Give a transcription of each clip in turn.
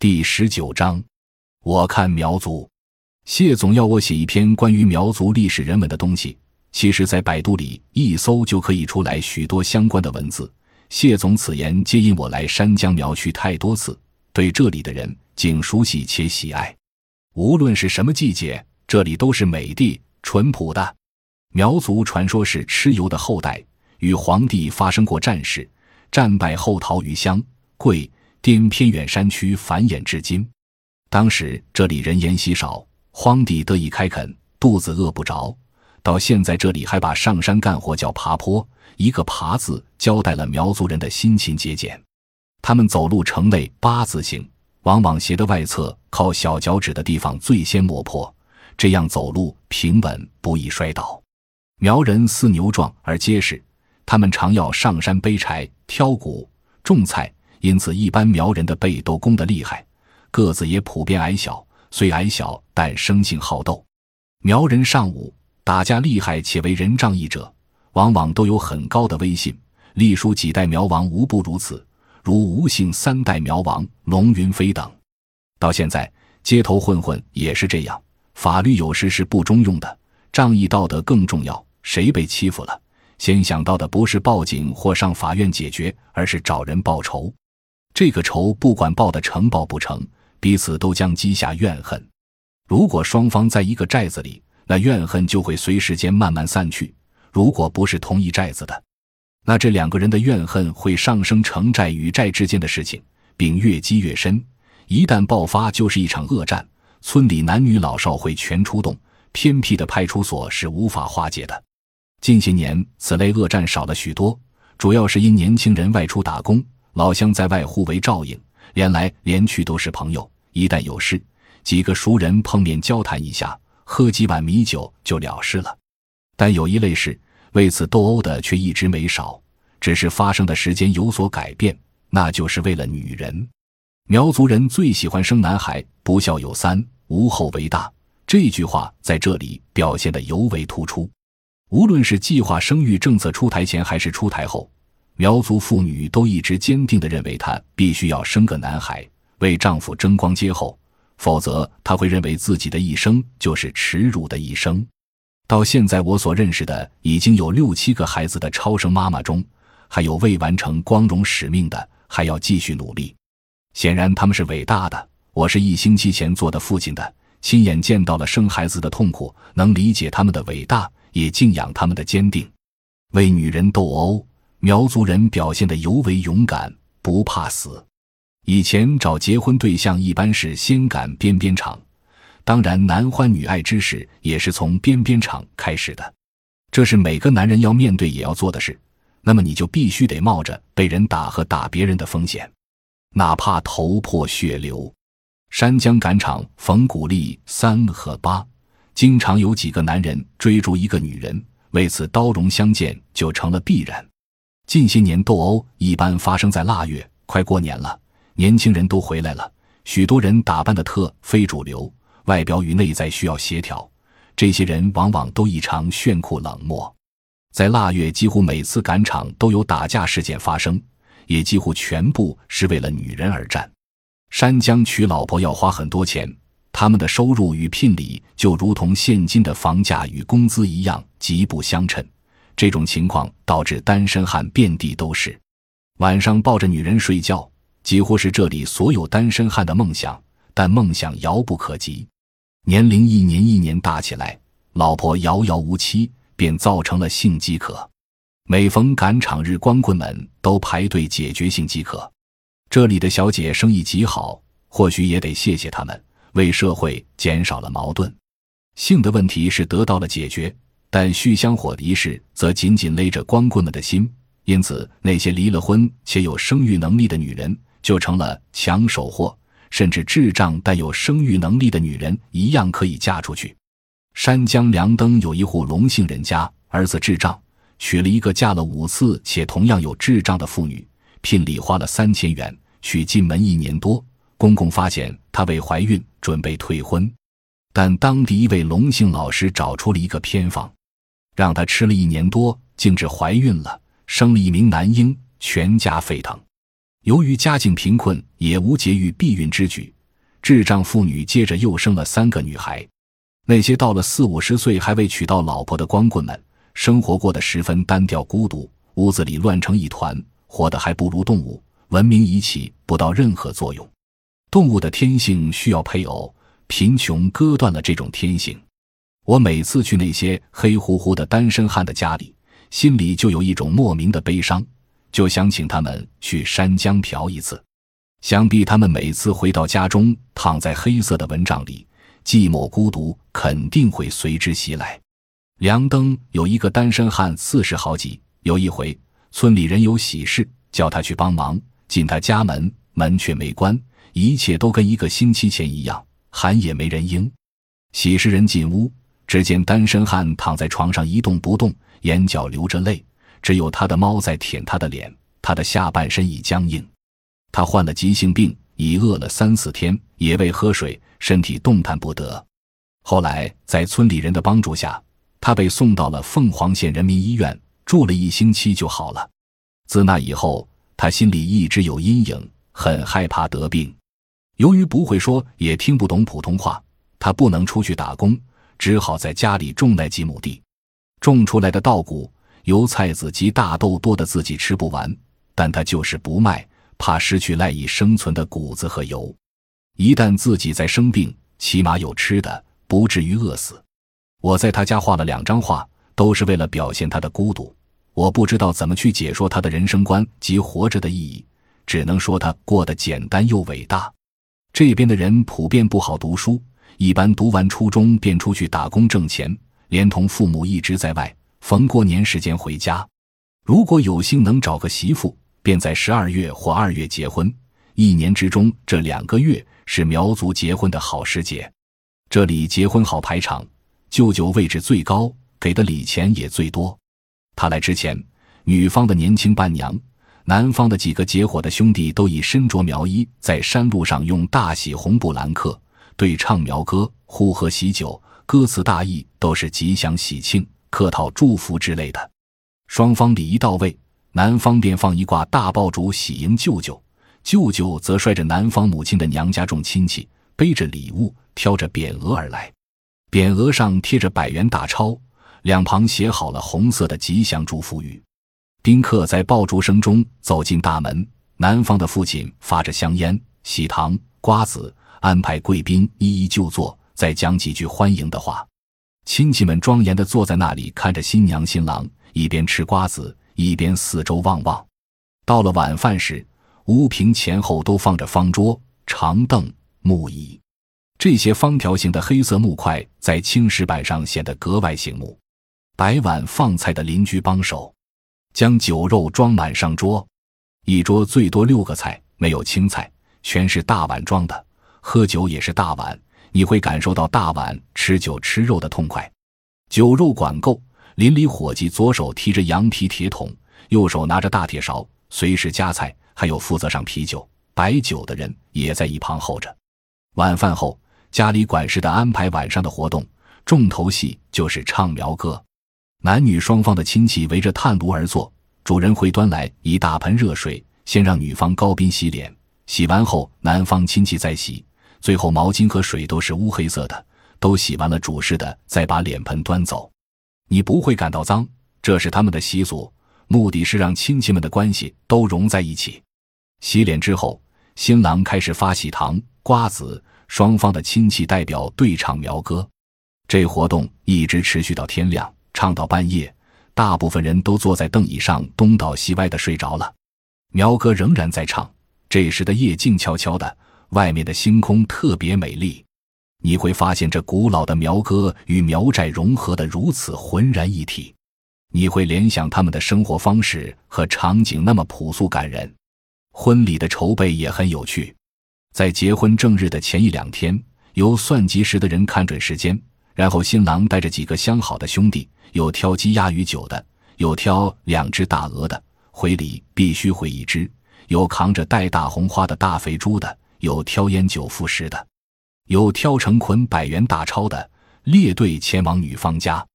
第十九章，我看苗族。谢总要我写一篇关于苗族历史人文的东西，其实，在百度里一搜就可以出来许多相关的文字。谢总此言皆因我来山江苗区太多次，对这里的人竟熟悉且喜爱。无论是什么季节，这里都是美的、淳朴的。苗族传说是蚩尤的后代，与黄帝发生过战事，战败后逃于湘、桂。滇偏远山区繁衍至今，当时这里人烟稀少，荒地得以开垦，肚子饿不着。到现在这里还把上山干活叫爬坡，一个爬字交代了苗族人的辛勤节俭。他们走路呈类八字形，往往鞋的外侧靠小脚趾的地方最先磨破，这样走路平稳，不易摔倒。苗人似牛壮而结实，他们常要上山背柴、挑谷、种菜。因此，一般苗人的背都弓得厉害，个子也普遍矮小。虽矮小，但生性好斗。苗人尚武，打架厉害且为人仗义者，往往都有很高的威信。历数几代苗王无不如此，如吴姓三代苗王龙云飞等。到现在，街头混混也是这样。法律有时是不中用的，仗义道德更重要。谁被欺负了，先想到的不是报警或上法院解决，而是找人报仇。这个仇不管报的成报不成，彼此都将积下怨恨。如果双方在一个寨子里，那怨恨就会随时间慢慢散去；如果不是同一寨子的，那这两个人的怨恨会上升成寨与寨之间的事情，并越积越深。一旦爆发，就是一场恶战，村里男女老少会全出动，偏僻的派出所是无法化解的。近些年，此类恶战少了许多，主要是因年轻人外出打工。老乡在外互为照应，连来连去都是朋友。一旦有事，几个熟人碰面交谈一下，喝几碗米酒就了事了。但有一类事，为此斗殴的却一直没少，只是发生的时间有所改变，那就是为了女人。苗族人最喜欢生男孩，“不孝有三，无后为大”这句话在这里表现的尤为突出。无论是计划生育政策出台前，还是出台后。苗族妇女都一直坚定地认为，她必须要生个男孩，为丈夫争光接后，否则她会认为自己的一生就是耻辱的一生。到现在，我所认识的已经有六七个孩子的超生妈妈中，还有未完成光荣使命的，还要继续努力。显然，他们是伟大的。我是一星期前做的父亲的，亲眼见到了生孩子的痛苦，能理解他们的伟大，也敬仰他们的坚定。为女人斗殴。苗族人表现得尤为勇敢，不怕死。以前找结婚对象一般是先赶边边场，当然男欢女爱之事也是从边边场开始的。这是每个男人要面对也要做的事。那么你就必须得冒着被人打和打别人的风险，哪怕头破血流。山江赶场逢古历三和八，经常有几个男人追逐一个女人，为此刀戎相见就成了必然。近些年斗殴一般发生在腊月，快过年了，年轻人都回来了，许多人打扮的特非主流，外表与内在需要协调。这些人往往都异常炫酷冷漠，在腊月几乎每次赶场都有打架事件发生，也几乎全部是为了女人而战。山江娶老婆要花很多钱，他们的收入与聘礼就如同现今的房价与工资一样，极不相称。这种情况导致单身汉遍地都是，晚上抱着女人睡觉，几乎是这里所有单身汉的梦想。但梦想遥不可及，年龄一年一年大起来，老婆遥遥无期，便造成了性饥渴。每逢赶场日，光棍们都排队解决性饥渴。这里的小姐生意极好，或许也得谢谢他们，为社会减少了矛盾，性的问题是得到了解决。但续香火的仪式则紧紧勒着光棍们的心，因此那些离了婚且有生育能力的女人就成了抢手货，甚至智障但有生育能力的女人一样可以嫁出去。山江梁登有一户龙姓人家，儿子智障，娶了一个嫁了五次且同样有智障的妇女，聘礼花了三千元，娶进门一年多，公公发现她未怀孕，准备退婚，但当地一位龙姓老师找出了一个偏方。让她吃了一年多，竟至怀孕了，生了一名男婴，全家沸腾。由于家境贫困，也无节育避孕之举，智障妇女接着又生了三个女孩。那些到了四五十岁还未娶到老婆的光棍们，生活过得十分单调孤独，屋子里乱成一团，活得还不如动物。文明仪起不到任何作用。动物的天性需要配偶，贫穷割断了这种天性。我每次去那些黑乎乎的单身汉的家里，心里就有一种莫名的悲伤。就想请他们去山江嫖一次，想必他们每次回到家中，躺在黑色的蚊帐里，寂寞孤独肯定会随之袭来。梁登有一个单身汉，四十好几。有一回，村里人有喜事，叫他去帮忙，进他家门，门却没关，一切都跟一个星期前一样，喊也没人应。喜事人进屋，只见单身汉躺在床上一动不动，眼角流着泪。只有他的猫在舔他的脸，他的下半身已僵硬。他患了急性病，已饿了三四天，也未喝水，身体动弹不得。后来在村里人的帮助下，他被送到了凤凰县人民医院，住了一星期就好了。自那以后，他心里一直有阴影，很害怕得病。由于不会说，也听不懂普通话，他不能出去打工，只好在家里种那几亩地，种出来的稻谷。油菜籽及大豆多的自己吃不完，但他就是不卖，怕失去赖以生存的谷子和油。一旦自己再生病，起码有吃的，不至于饿死。我在他家画了两张画，都是为了表现他的孤独。我不知道怎么去解说他的人生观及活着的意义，只能说他过得简单又伟大。这边的人普遍不好读书，一般读完初中便出去打工挣钱，连同父母一直在外。逢过年时间回家，如果有幸能找个媳妇，便在十二月或二月结婚。一年之中这两个月是苗族结婚的好时节，这里结婚好排场，舅舅位置最高，给的礼钱也最多。他来之前，女方的年轻伴娘，男方的几个结伙的兄弟都已身着苗衣，在山路上用大喜红布拦客，对唱苗歌，呼喝喜酒，歌词大意都是吉祥喜庆。客套祝福之类的，双方礼仪到位，男方便放一挂大爆竹喜迎舅舅，舅舅则率着男方母亲的娘家众亲戚，背着礼物，挑着匾额而来，匾额上贴着百元大钞，两旁写好了红色的吉祥祝福语。宾客在爆竹声中走进大门，男方的父亲发着香烟、喜糖、瓜子，安排贵宾一一就座，再讲几句欢迎的话。亲戚们庄严地坐在那里，看着新娘新郎一边吃瓜子，一边四周望望。到了晚饭时，屋屏前后都放着方桌、长凳、木椅，这些方条形的黑色木块在青石板上显得格外醒目。摆碗放菜的邻居帮手，将酒肉装满上桌。一桌最多六个菜，没有青菜，全是大碗装的。喝酒也是大碗。你会感受到大碗吃酒吃肉的痛快，酒肉管够。邻里伙计左手提着羊皮铁桶，右手拿着大铁勺，随时夹菜。还有负责上啤酒、白酒的人也在一旁候着。晚饭后，家里管事的安排晚上的活动，重头戏就是唱苗歌。男女双方的亲戚围着炭炉而坐，主人会端来一大盆热水，先让女方高宾洗脸，洗完后男方亲戚再洗。最后，毛巾和水都是乌黑色的，都洗完了，主事的再把脸盆端走。你不会感到脏，这是他们的习俗，目的是让亲戚们的关系都融在一起。洗脸之后，新郎开始发喜糖、瓜子，双方的亲戚代表对唱苗歌。这活动一直持续到天亮，唱到半夜，大部分人都坐在凳椅上东倒西歪的睡着了。苗歌仍然在唱，这时的夜静悄悄的。外面的星空特别美丽，你会发现这古老的苗歌与苗寨融合的如此浑然一体。你会联想他们的生活方式和场景那么朴素感人。婚礼的筹备也很有趣，在结婚正日的前一两天，由算计时的人看准时间，然后新郎带着几个相好的兄弟，有挑鸡鸭鱼酒的，有挑两只大鹅的，回礼必须回一只；有扛着带大红花的大肥猪的。有挑烟酒赋诗的，有挑成捆百元大钞的，列队前往女方家。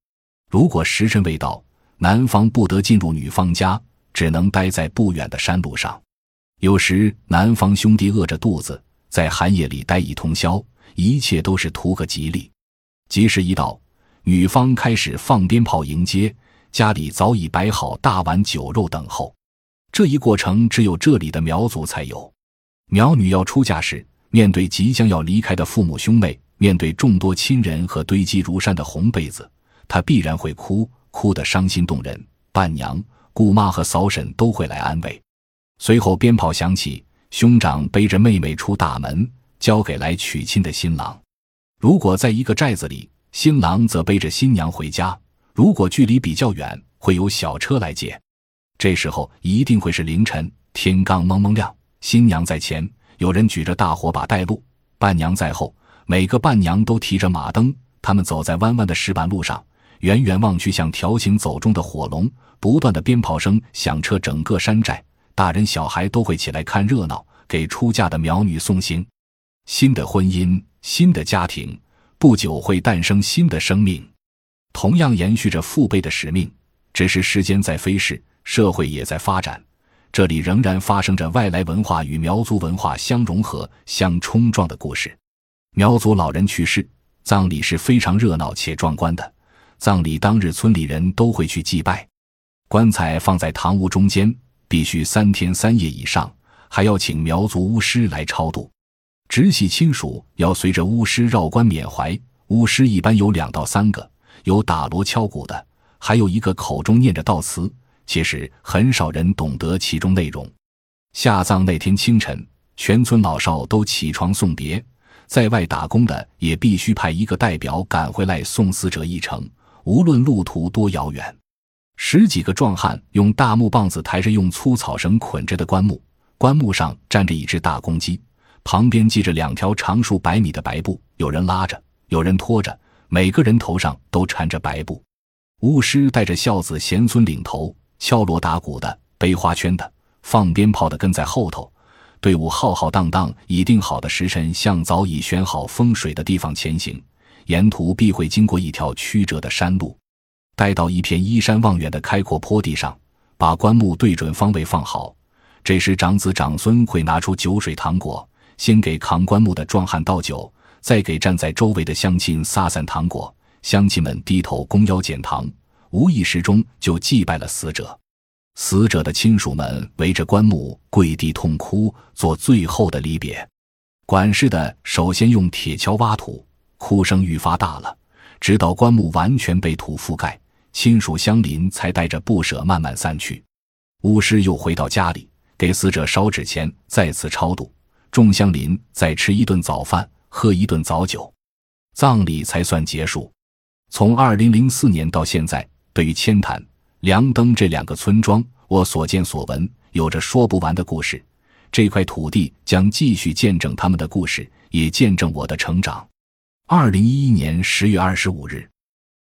如果时辰未到，男方不得进入女方家，只能待在不远的山路上。有时男方兄弟饿着肚子，在寒夜里待一通宵，一切都是图个吉利。吉时一到，女方开始放鞭炮迎接，家里早已摆好大碗酒肉等候。这一过程只有这里的苗族才有。苗女要出嫁时，面对即将要离开的父母兄妹，面对众多亲人和堆积如山的红被子，她必然会哭，哭得伤心动人。伴娘、姑妈和嫂婶都会来安慰。随后鞭炮响起，兄长背着妹妹出大门，交给来娶亲的新郎。如果在一个寨子里，新郎则背着新娘回家；如果距离比较远，会有小车来接。这时候一定会是凌晨，天刚蒙蒙亮，新娘在前，有人举着大火把带路，伴娘在后，每个伴娘都提着马灯。他们走在弯弯的石板路上，远远望去像条形走中的火龙，不断的鞭炮声响彻整个山寨，大人小孩都会起来看热闹，给出嫁的苗女送行。新的婚姻，新的家庭，不久会诞生新的生命，同样延续着父辈的使命，只是时间在飞逝。社会也在发展，这里仍然发生着外来文化与苗族文化相融合、相冲撞的故事。苗族老人去世，葬礼是非常热闹且壮观的。葬礼当日，村里人都会去祭拜，棺材放在堂屋中间，必须三天三夜以上，还要请苗族巫师来超度。直系亲属要随着巫师绕棺缅怀，巫师一般有两到三个，有打锣敲鼓的，还有一个口中念着悼词。其实很少人懂得其中内容。下葬那天清晨，全村老少都起床送别，在外打工的也必须派一个代表赶回来送死者一程，无论路途多遥远。十几个壮汉用大木棒子抬着用粗草绳捆着的棺木，棺木上站着一只大公鸡，旁边系着两条长数百米的白布，有人拉着，有人拖着，每个人头上都缠着白布。巫师带着孝子贤孙领头。敲锣打鼓的、背花圈的、放鞭炮的跟在后头，队伍浩浩荡荡，已定好的时辰向早已选好风水的地方前行。沿途必会经过一条曲折的山路，待到一片依山望远的开阔坡地上，把棺木对准方位放好。这时，长子长孙会拿出酒水糖果，先给扛棺木的壮汉倒酒，再给站在周围的乡亲撒散糖果。乡亲们低头弓腰捡糖。无意识中就祭拜了死者，死者的亲属们围着棺木跪地痛哭，做最后的离别。管事的首先用铁锹挖土，哭声愈发大了，直到棺木完全被土覆盖，亲属乡邻才带着不舍慢慢散去。巫师又回到家里，给死者烧纸钱，再次超度。众乡邻再吃一顿早饭，喝一顿早酒，葬礼才算结束。从二零零四年到现在。对于千潭、梁登这两个村庄，我所见所闻有着说不完的故事。这块土地将继续见证他们的故事，也见证我的成长。二零一一年十月二十五日。